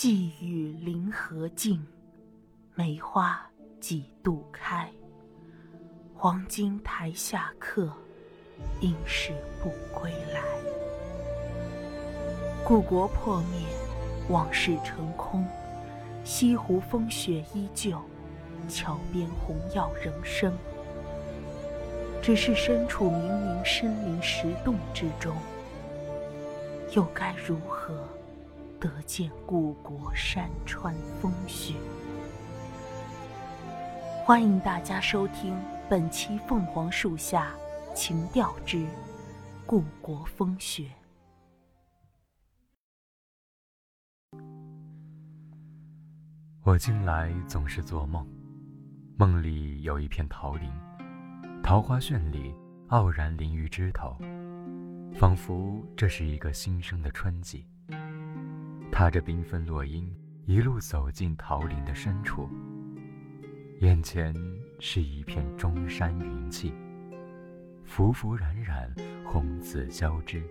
寄语临河静，梅花几度开。黄金台下客，应是不归来。故国破灭，往事成空，西湖风雪依旧，桥边红药仍生。只是身处冥冥深林石洞之中，又该如何得见故国山川风雪？欢迎大家收听本期《凤凰树下情调之故国风雪》。我近来总是做梦，梦里有一片桃林。桃花绚丽，傲然临于枝头，仿佛这是一个新生的春季。踏着缤纷落英，一路走进桃林的深处，眼前是一片中山云气，浮浮冉冉，红紫交织。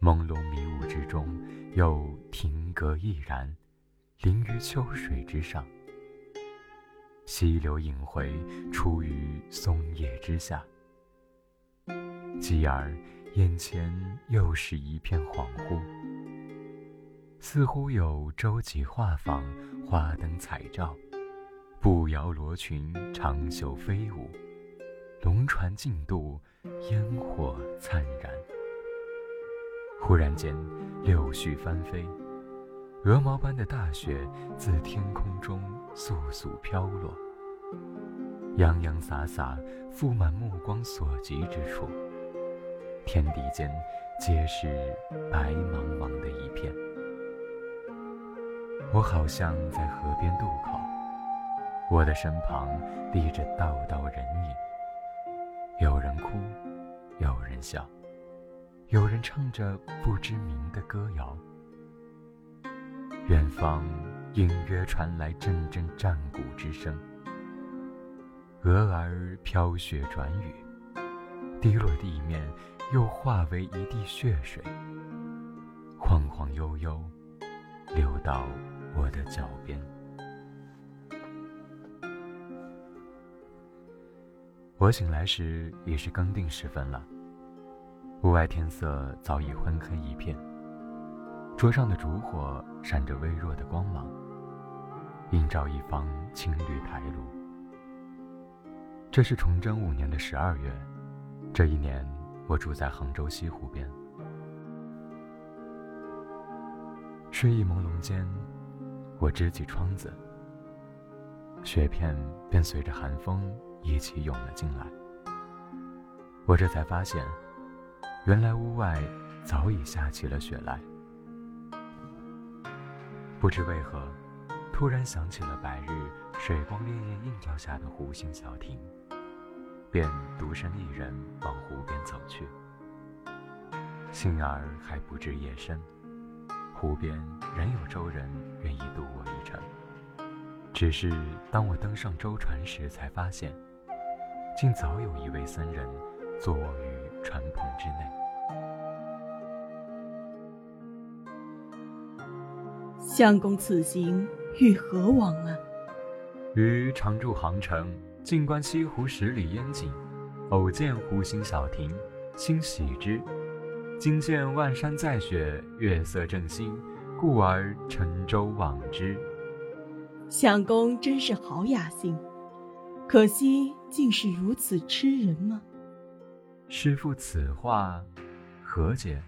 朦胧迷雾之中，有亭阁毅然，临于秋水之上。溪流隐回，出于松叶之下。继而，眼前又是一片恍惚，似乎有舟楫画舫，花灯彩照，步摇罗裙，长袖飞舞，龙船竞渡，烟火灿然。忽然间，柳絮翻飞。鹅毛般的大雪自天空中簌簌飘落，洋洋洒洒，覆满目光所及之处。天地间皆是白茫茫的一片。我好像在河边渡口，我的身旁立着道道人影，有人哭，有人笑，有人唱着不知名的歌谣。远方隐约传来阵阵战鼓之声，蛾儿飘雪转雨，滴落地面，又化为一地血水，晃晃悠悠，流到我的脚边。我醒来时已是更定时分了，屋外天色早已昏黑一片。桌上的烛火闪着微弱的光芒，映照一方青绿台路。这是崇祯五年的十二月，这一年我住在杭州西湖边。睡意朦胧间，我支起窗子，雪片便随着寒风一起涌了进来。我这才发现，原来屋外早已下起了雪来。不知为何，突然想起了白日水光潋滟映照下的湖心小亭，便独身一人往湖边走去。幸而还不至夜深，湖边仍有舟人愿意渡我一程。只是当我登上舟船时，才发现，竟早有一位僧人坐卧于船篷之内。相公此行欲何往啊？于常驻杭城，静观西湖十里烟景，偶见湖心小亭，欣喜之。今见万山在雪，月色正新，故而乘舟往之。相公真是好雅兴，可惜竟是如此痴人吗？师父此话何解？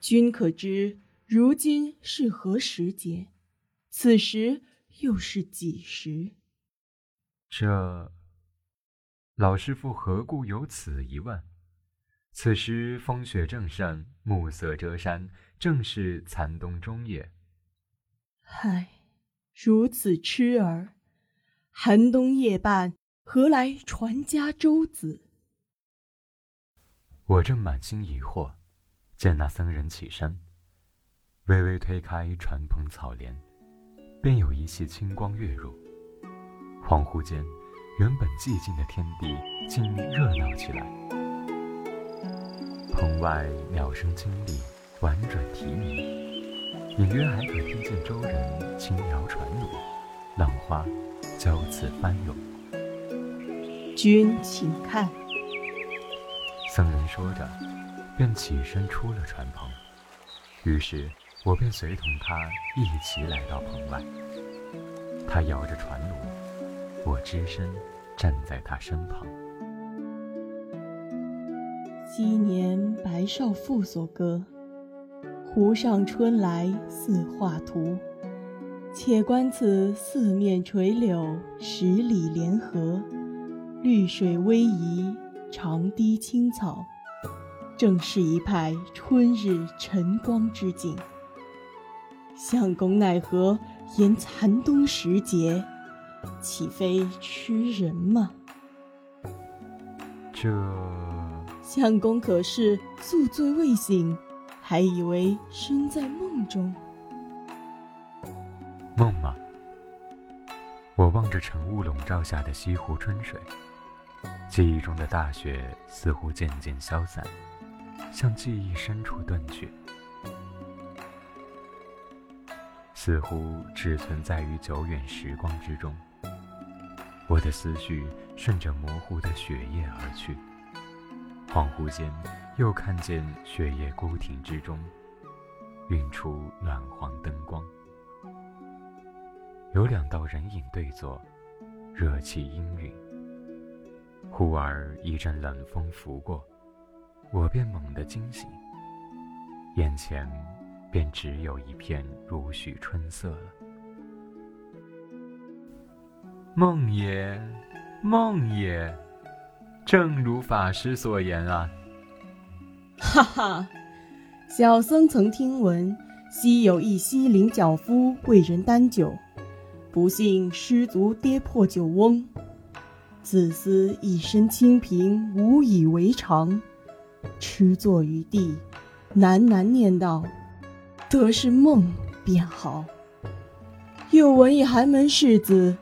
君可知？如今是何时节？此时又是几时？这老师傅何故有此一问？此时风雪正盛，暮色遮山，正是残冬中夜。唉，如此痴儿，寒冬夜半，何来传家舟子？我正满心疑惑，见那僧人起身。微微推开船篷草帘，便有一系清光跃入。恍惚间，原本寂静的天地竟热闹起来。棚外鸟声清丽，婉转啼鸣，隐约还可听见舟人轻摇船橹，浪花交次翻涌。君请看。僧人说着，便起身出了船棚。于是，我便随同他一起来到棚外。他摇着船橹，我只身站在他身旁。昔年白少妇所歌：“湖上春来似画图，且观此四面垂柳，十里莲河，绿水逶迤，长堤青草，正是一派春日晨光之景。相公奈何言残冬时节，岂非痴人吗？”这。相公可是宿醉未醒，还以为身在梦中。梦吗？我望着晨雾笼罩下的西湖春水，记忆中的大雪似乎渐渐消散，向记忆深处遁去，似乎只存在于久远时光之中。我的思绪顺着模糊的雪夜而去。恍惚间，又看见雪夜孤亭之中，晕出暖黄灯光，有两道人影对坐，热气氤氲。忽而一阵冷风拂过，我便猛地惊醒，眼前便只有一片如许春色了。梦也，梦也。正如法师所言啊！哈哈，小僧曾听闻，昔有一西陵脚夫为人担酒，不幸失足跌破酒瓮，自思一身清贫无以为常，痴坐于地，喃喃念道：“得是梦便好。”又闻一寒门世子，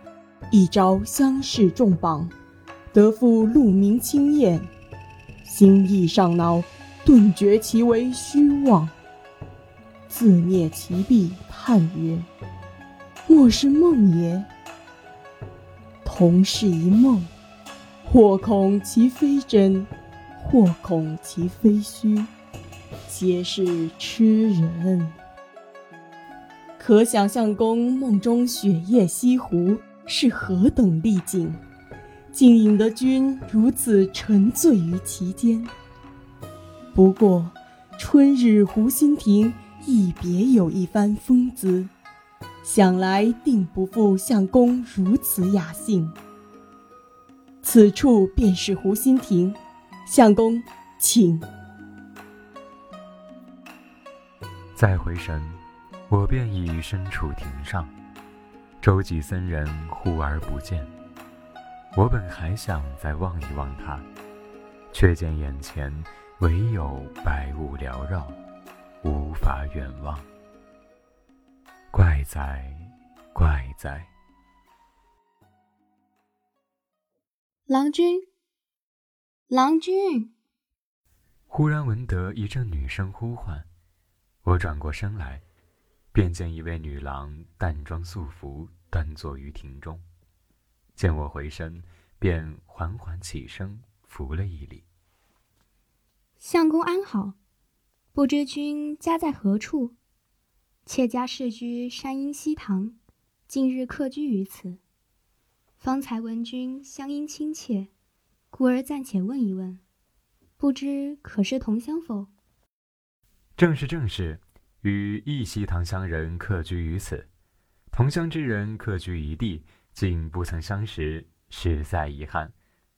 一朝乡试中榜。得复鹿鸣清燕，心意上脑，顿觉其为虚妄。自灭其弊，叹曰：“莫是梦也？同是一梦，或恐其非真，或恐其非虚，皆是痴人。”可想相公梦中雪夜西湖是何等丽景。竟引得君如此沉醉于其间。不过，春日湖心亭亦别有一番风姿，想来定不负相公如此雅兴。此处便是湖心亭，相公，请。再回神，我便已身处亭上，周济僧人忽而不见。我本还想再望一望他，却见眼前唯有白雾缭绕，无法远望。怪哉，怪哉！郎君，郎君！忽然闻得一阵女声呼唤，我转过身来，便见一位女郎淡妆素服，端坐于庭中。见我回身，便缓缓起身，扶了一礼。相公安好，不知君家在何处？妾家世居山阴西塘，近日客居于此。方才闻君乡音亲切，故而暂且问一问，不知可是同乡否？正是正是，与一西塘乡人客居于此，同乡之人客居一地。竟不曾相识，实在遗憾。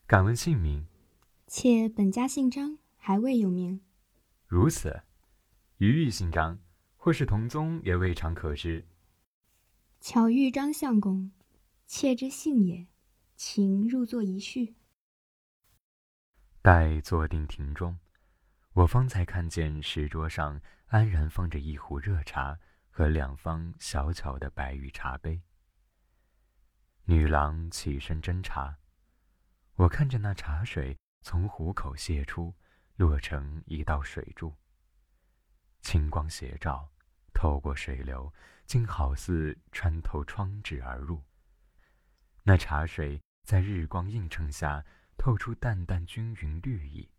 敢问姓名？妾本家姓张，还未有名。如此，余亦姓张，或是同宗，也未尝可知。巧遇张相公，妾之幸也，请入座一叙。待坐定亭中，我方才看见石桌上安然放着一壶热茶和两方小巧的白玉茶杯。女郎起身斟茶，我看着那茶水从壶口泻出，落成一道水柱。清光斜照，透过水流，竟好似穿透窗纸而入。那茶水在日光映衬下，透出淡淡均匀绿意，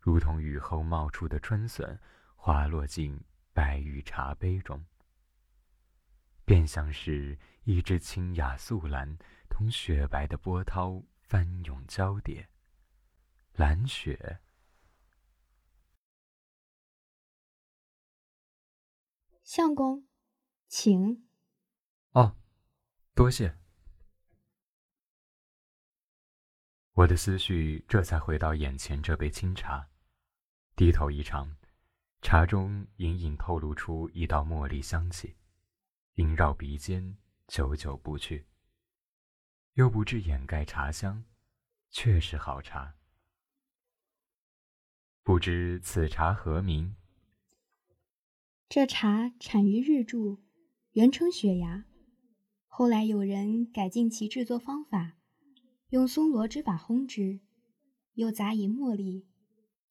如同雨后冒出的春笋，滑落进白玉茶杯中，便像是一只清雅素兰同雪白的波涛翻涌交叠。蓝雪，相公，请。哦，多谢。我的思绪这才回到眼前这杯清茶，低头一尝，茶中隐隐透露出一道茉莉香气，萦绕鼻尖，久久不去，又不至掩盖茶香，确是好茶。不知此茶何名？这茶产于日柱，原称雪芽，后来有人改进其制作方法，用松萝之法烘之，又杂以茉莉，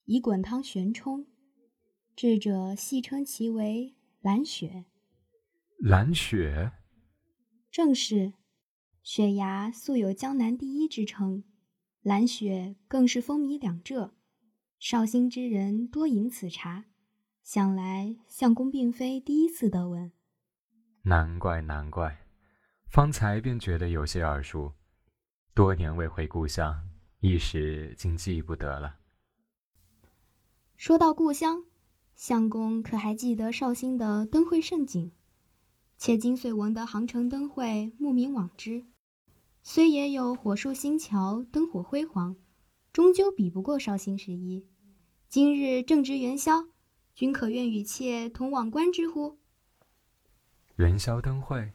以滚汤旋冲，智者戏称其为蓝雪。蓝雪，正是。雪崖素有江南第一之称，蓝雪更是风靡两浙。绍兴之人多饮此茶，想来相公并非第一次得闻。难怪难怪，方才便觉得有些耳熟。多年未回故乡，一时竟记不得了。说到故乡，相公可还记得绍兴的灯会盛景？且今遂闻得杭城灯会慕名往之，虽也有火树新桥，灯火辉煌。终究比不过绍兴十一。今日正值元宵，君可愿与妾同往观之乎？元宵灯会，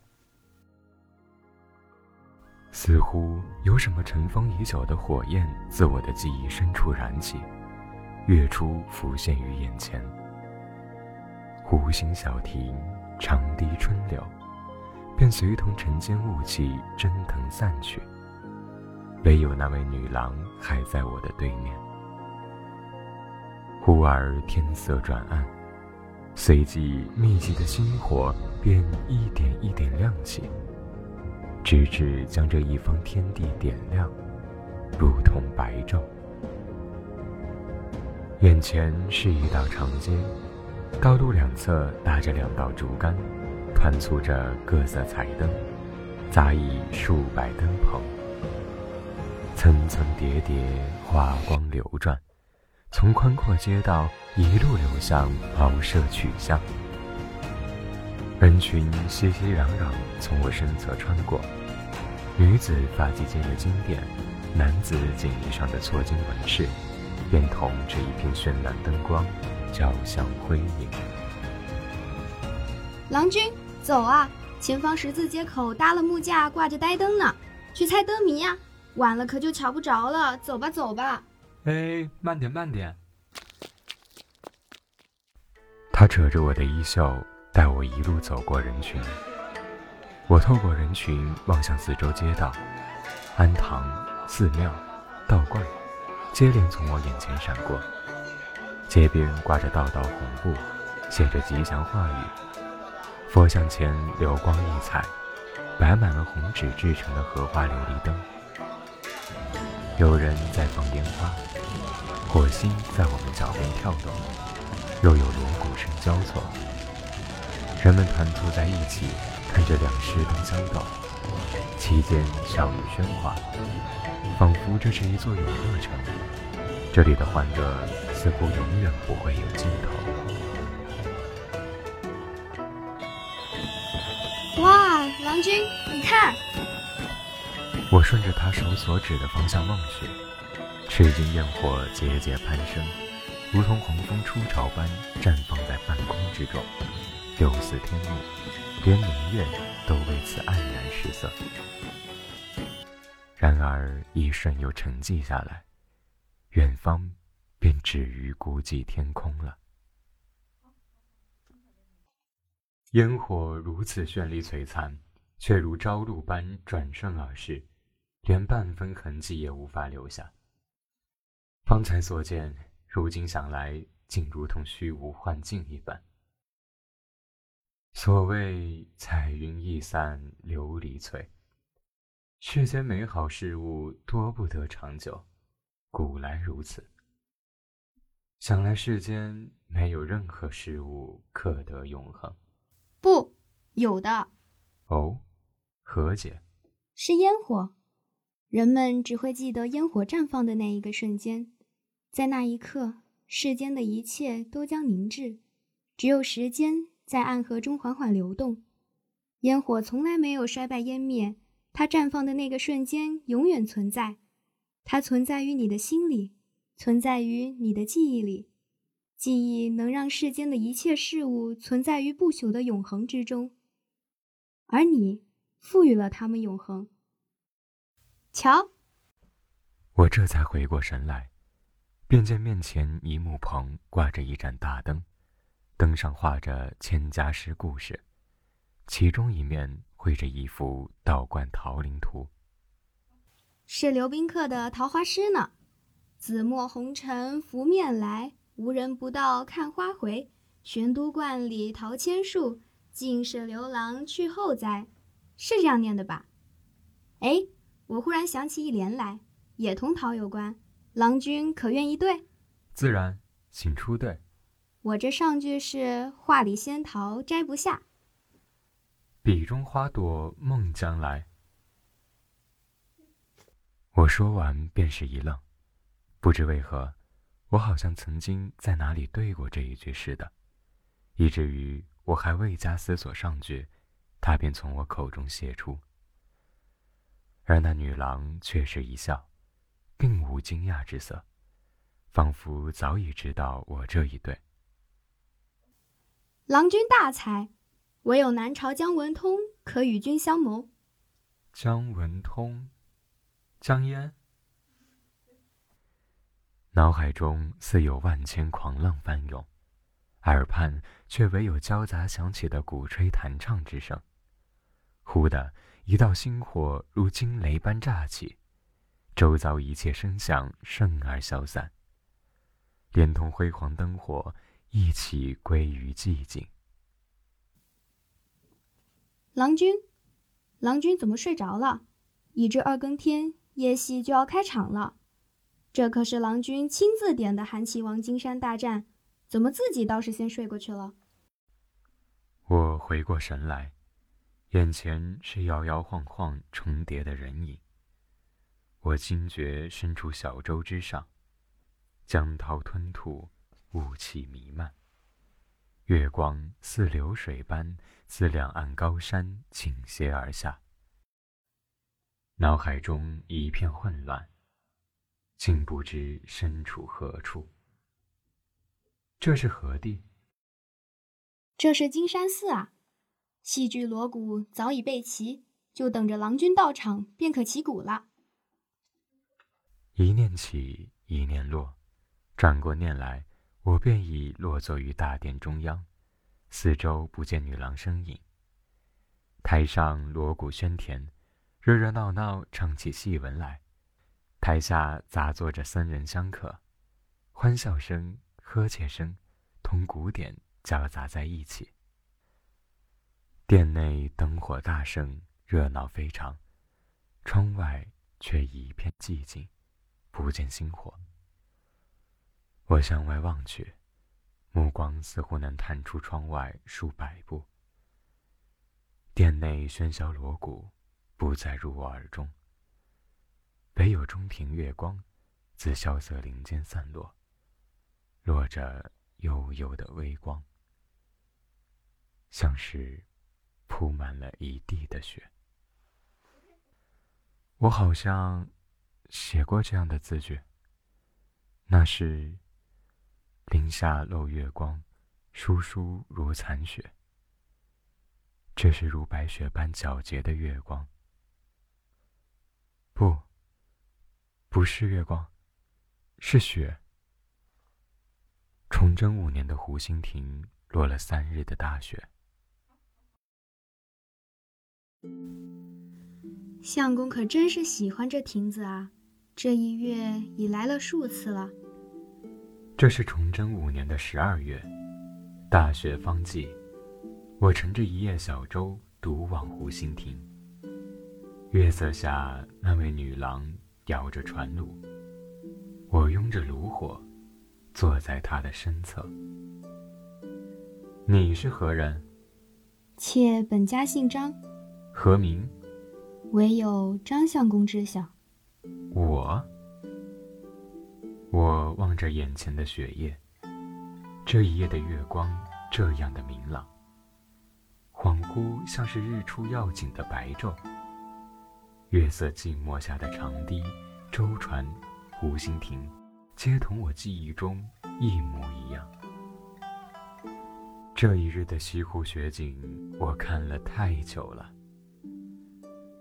似乎有什么尘封已久的火焰自我的记忆深处燃起，月初浮现于眼前。湖心小亭，长堤春柳，便随同晨间雾气蒸腾散去。唯有那位女郎还在我的对面。忽而天色转暗，随即密集的星火便一点一点亮起，直至将这一方天地点亮，如同白昼。眼前是一道长街，道路两侧搭着两道竹竿，团簇着各色彩灯，杂以数百灯棚。层层叠叠，花光流转，从宽阔街道一路流向茅舍曲巷。人群熙熙攘攘从我身侧穿过，女子发髻间的金殿，男子锦衣上的错金纹饰，便同这一片绚烂灯光交相辉映。郎君，走啊！前方十字街口搭了木架，挂着呆灯呢，去猜灯谜呀！晚了可就瞧不着了，走吧走吧。哎，慢点慢点。他扯着我的衣袖，带我一路走过人群。我透过人群望向四周街道，庵堂、寺庙、道观，接连从我眼前闪过。街边挂着道道红布，写着吉祥话语。佛像前流光溢彩，摆满了红纸制成的荷花琉璃灯。有人在放烟花，火星在我们脚边跳动，又有锣鼓声交错。人们团簇在一起，看着两市灯相斗，期间笑语喧哗，仿佛这是一座游乐城。这里的欢乐似乎永远不会有尽头。哇，郎君，你看！我顺着他手所指的方向望去，赤金焰火节节攀升，如同黄蜂出巢般绽放在半空之中，六似天幕，连明月都为此黯然失色。然而一瞬又沉寂下来，远方便止于孤寂天空了。烟火如此绚丽璀璨，却如朝露般转瞬而逝。连半分痕迹也无法留下。方才所见，如今想来，竟如同虚无幻境一般。所谓彩云易散琉璃脆，世间美好事物多不得长久，古来如此。想来世间没有任何事物可得永恒。不，有的。哦，何解？是烟火。人们只会记得烟火绽放的那一个瞬间，在那一刻，世间的一切都将凝滞，只有时间。在暗河中缓缓流动，烟火从来没有衰败湮灭，它绽放的那个瞬间永远存在，它存在于你的心里，存在于你的记忆里，记忆能让世间的一切事物存在于不朽的永恒之中，而你赋予了它们永恒。瞧，我这才回过神来，便见面前一木棚挂着一盏大灯。灯上画着《千家诗》故事，其中一面绘着一幅道观桃林图，是刘宾客的《桃花诗》呢。紫陌红尘拂面来，无人不道看花回。玄都观里桃千树，尽是刘郎去后栽。是这样念的吧？哎，我忽然想起一联来，也同桃有关。郎君可愿一对？自然，请出对。我这上句是“画里仙桃摘不下”，笔中花朵梦将来。我说完便是一愣，不知为何，我好像曾经在哪里对过这一句似的，以至于我还未加思索上句，他便从我口中泄出。而那女郎却是一笑，并无惊讶之色，仿佛早已知道我这一对。郎君大才，唯有南朝姜文通可与君相谋。姜文通，姜嫣。脑海中似有万千狂浪翻涌，耳畔却唯有交杂响起的鼓吹弹唱之声。忽的一道星火如惊雷般乍起，周遭一切声响瞬而消散，连同辉煌灯火。一起归于寂静。郎君，郎君怎么睡着了？已至二更天，夜戏就要开场了。这可是郎君亲自点的韩琦王金山大战，怎么自己倒是先睡过去了？我回过神来，眼前是摇摇晃晃重叠的人影。我惊觉身处小舟之上，江涛吞吐。雾气弥漫，月光似流水般自两岸高山倾泻而下。脑海中一片混乱，竟不知身处何处。这是何地？这是金山寺啊！戏剧锣鼓早已备齐，就等着郎君到场，便可起鼓了。一念起，一念落，转过念来。我便已落座于大殿中央，四周不见女郎身影。台上锣鼓喧天，热热闹闹唱起戏文来；台下杂坐着僧人香客，欢笑声、呵切声同鼓点交杂在一起。殿内灯火大盛，热闹非常；窗外却一片寂静，不见星火。我向外望去，目光似乎能探出窗外数百步。殿内喧嚣锣鼓不再入我耳中，北有中庭月光自萧瑟林间散落，落着幽幽的微光，像是铺满了一地的雪。我好像写过这样的字句，那是。林下漏月光，疏疏如残雪。这是如白雪般皎洁的月光。不，不是月光，是雪。崇祯五年的湖心亭落了三日的大雪。相公可真是喜欢这亭子啊！这一月已来了数次了。这是崇祯五年的十二月，大雪方霁，我乘着一叶小舟，独往湖心亭。月色下，那位女郎摇着船橹，我拥着炉火，坐在他的身侧。你是何人？妾本家姓张，何名？唯有张相公知晓。我。我望着眼前的雪夜，这一夜的月光这样的明朗，恍惚像是日出要紧的白昼。月色静默下的长堤、舟船、湖心亭，皆同我记忆中一模一样。这一日的西湖雪景，我看了太久了。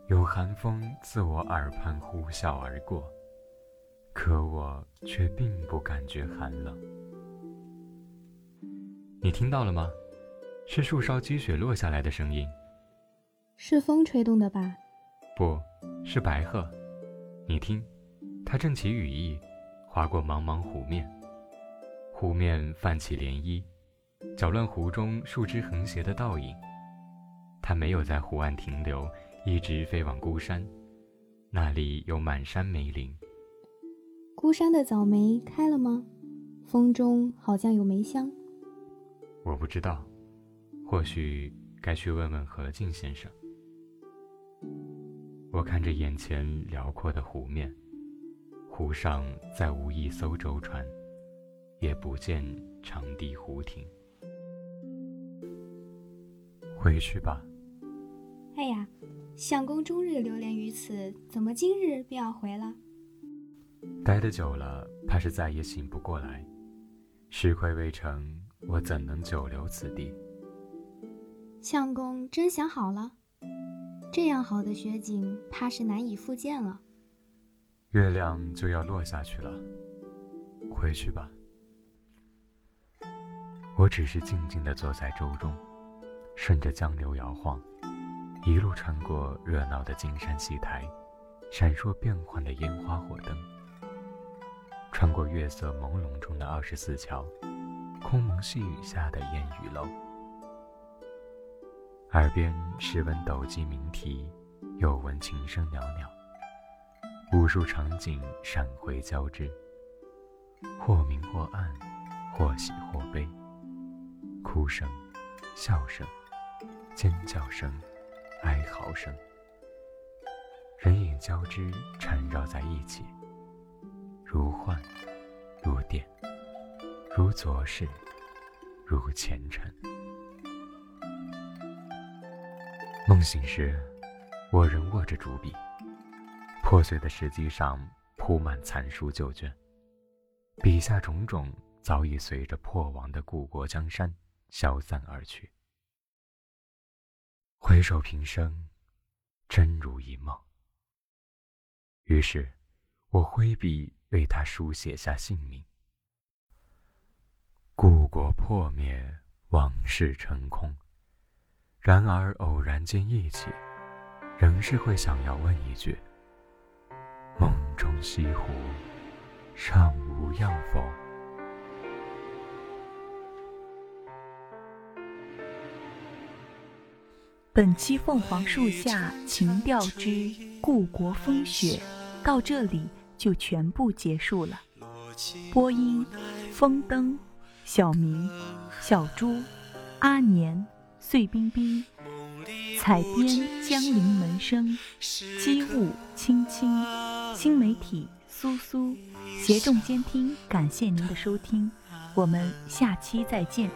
有寒风自我耳畔呼啸而过，可我却并不感觉寒冷。你听到了吗？是树梢积雪落下来的声音。是风吹动的吧？不。是白鹤，你听，它正起羽翼，划过茫茫湖面。湖面泛起涟漪，搅乱湖中树枝横斜的倒影。它没有在湖岸停留，一直飞往孤山，那里有满山梅林。孤山的早梅开了吗？风中好像有梅香。我不知道，或许该去问问何静先生。我看着眼前辽阔的湖面，湖上再无一艘舟船，也不见长堤湖亭。回去吧。哎呀，相公终日流连于此，怎么今日便要回了？待得久了，怕是再也醒不过来。事亏未成，我怎能久留此地？相公真想好了。这样好的雪景，怕是难以复见了。月亮就要落下去了，回去吧。我只是静静地坐在舟中，顺着江流摇晃，一路穿过热闹的金山戏台，闪烁变幻的烟花火灯，穿过月色朦胧中的二十四桥，空蒙细雨下的烟雨楼。耳边时闻斗鸡鸣啼，又闻琴声袅袅。无数场景闪回交织，或明或暗，或喜或悲。哭声、笑声、尖叫声、哀嚎声，人影交织缠绕在一起，如幻，如电，如昨世，如前尘。梦醒时，我仍握着竹笔，破碎的石机上铺满残书旧卷，笔下种种早已随着破亡的故国江山消散而去。回首平生，真如一梦。于是，我挥笔为他书写下姓名。故国破灭，往事成空。然而偶然间忆起，仍是会想要问一句：梦中西湖尚无恙否？本期《凤凰树下情调之故国风雪》到这里就全部结束了。播音：风灯、小明、小猪、阿年。碎冰冰，采编江陵门生，机务青青，新媒体苏苏，协众监听，感谢您的收听，我们下期再见。